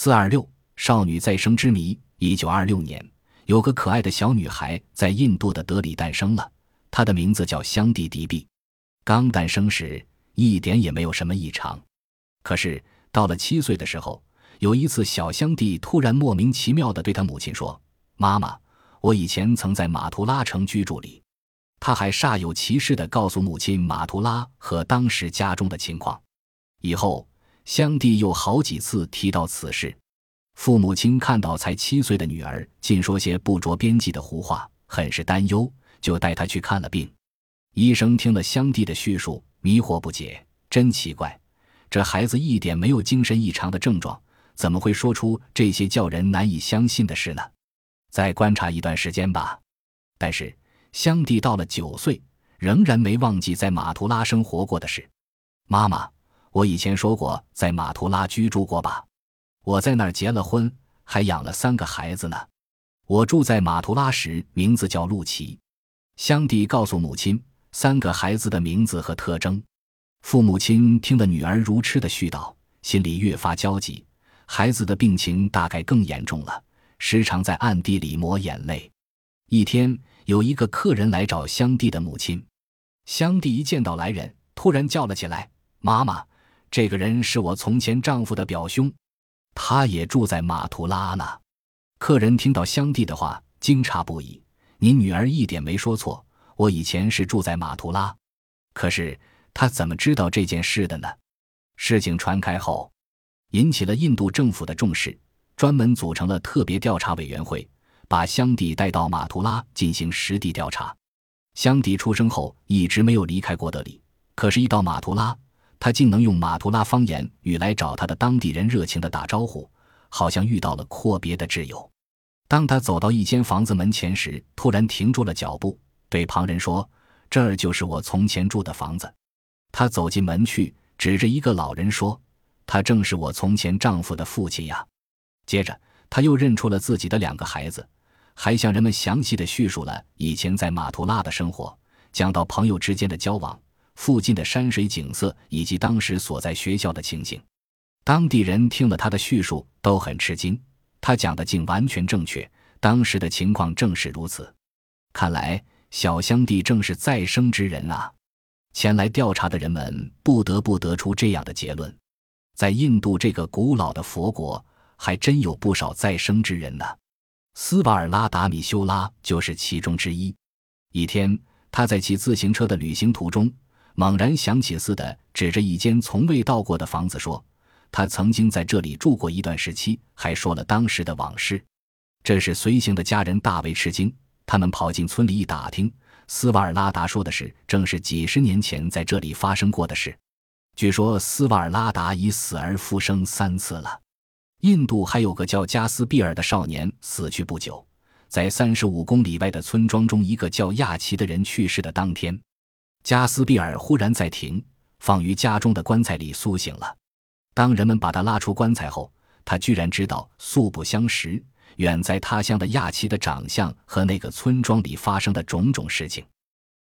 四二六少女再生之谜。一九二六年，有个可爱的小女孩在印度的德里诞生了，她的名字叫香蒂迪比。刚诞生时一点也没有什么异常，可是到了七岁的时候，有一次小香蒂突然莫名其妙地对她母亲说：“妈妈，我以前曾在马图拉城居住里。”她还煞有其事地告诉母亲马图拉和当时家中的情况。以后，香蒂又好几次提到此事。父母亲看到才七岁的女儿尽说些不着边际的胡话，很是担忧，就带她去看了病。医生听了香蒂的叙述，迷惑不解，真奇怪，这孩子一点没有精神异常的症状，怎么会说出这些叫人难以相信的事呢？再观察一段时间吧。但是香蒂到了九岁，仍然没忘记在马图拉生活过的事。妈妈，我以前说过在马图拉居住过吧？我在那儿结了婚，还养了三个孩子呢。我住在马图拉时，名字叫露琪。香蒂告诉母亲三个孩子的名字和特征。父母亲听了女儿如痴的絮叨，心里越发焦急。孩子的病情大概更严重了，时常在暗地里抹眼泪。一天，有一个客人来找香蒂的母亲。香蒂一见到来人，突然叫了起来：“妈妈，这个人是我从前丈夫的表兄。”他也住在马图拉呢。客人听到香蒂的话，惊诧不已。你女儿一点没说错，我以前是住在马图拉。可是他怎么知道这件事的呢？事情传开后，引起了印度政府的重视，专门组成了特别调查委员会，把香蒂带到马图拉进行实地调查。香蒂出生后一直没有离开过德里，可是，一到马图拉。他竟能用马图拉方言与来找他的当地人热情地打招呼，好像遇到了阔别的挚友。当他走到一间房子门前时，突然停住了脚步，对旁人说：“这儿就是我从前住的房子。”他走进门去，指着一个老人说：“他正是我从前丈夫的父亲呀。”接着，他又认出了自己的两个孩子，还向人们详细地叙述了以前在马图拉的生活，讲到朋友之间的交往。附近的山水景色以及当时所在学校的情形，当地人听了他的叙述都很吃惊。他讲的竟完全正确，当时的情况正是如此。看来小香弟正是再生之人啊！前来调查的人们不得不得出这样的结论：在印度这个古老的佛国，还真有不少再生之人呢。斯瓦尔拉达米修拉就是其中之一。一天，他在骑自行车的旅行途中。猛然想起似的，指着一间从未到过的房子说：“他曾经在这里住过一段时期。”还说了当时的往事。这使随行的家人大为吃惊。他们跑进村里一打听，斯瓦尔拉达说的是，正是几十年前在这里发生过的事。据说斯瓦尔拉达已死而复生三次了。印度还有个叫加斯比尔的少年死去不久，在三十五公里外的村庄中，一个叫亚奇的人去世的当天。加斯比尔忽然在停放于家中的棺材里苏醒了。当人们把他拉出棺材后，他居然知道素不相识、远在他乡的亚奇的长相和那个村庄里发生的种种事情。